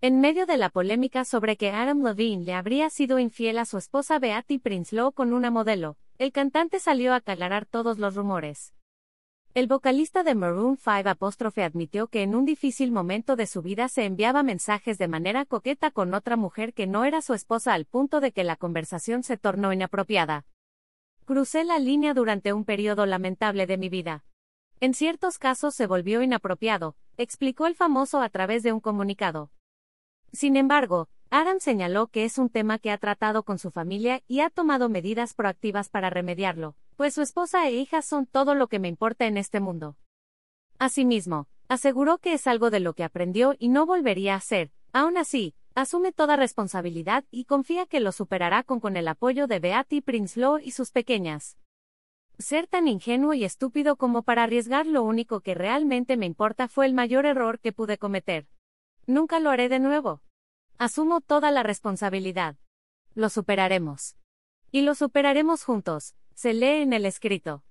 En medio de la polémica sobre que Adam Levine le habría sido infiel a su esposa Beatty Prinsloo con una modelo, el cantante salió a aclarar todos los rumores. El vocalista de Maroon 5 apóstrofe admitió que en un difícil momento de su vida se enviaba mensajes de manera coqueta con otra mujer que no era su esposa al punto de que la conversación se tornó inapropiada. Crucé la línea durante un periodo lamentable de mi vida. En ciertos casos se volvió inapropiado, explicó el famoso a través de un comunicado. Sin embargo, Adam señaló que es un tema que ha tratado con su familia y ha tomado medidas proactivas para remediarlo, pues su esposa e hijas son todo lo que me importa en este mundo. Asimismo, aseguró que es algo de lo que aprendió y no volvería a hacer, aún así, asume toda responsabilidad y confía que lo superará con, el apoyo de Beatty Prinsloo y sus pequeñas. Ser tan ingenuo y estúpido como para arriesgar lo único que realmente me importa fue el mayor error que pude cometer. Nunca lo haré de nuevo. Asumo toda la responsabilidad. Lo superaremos. Y lo superaremos juntos, se lee en el escrito.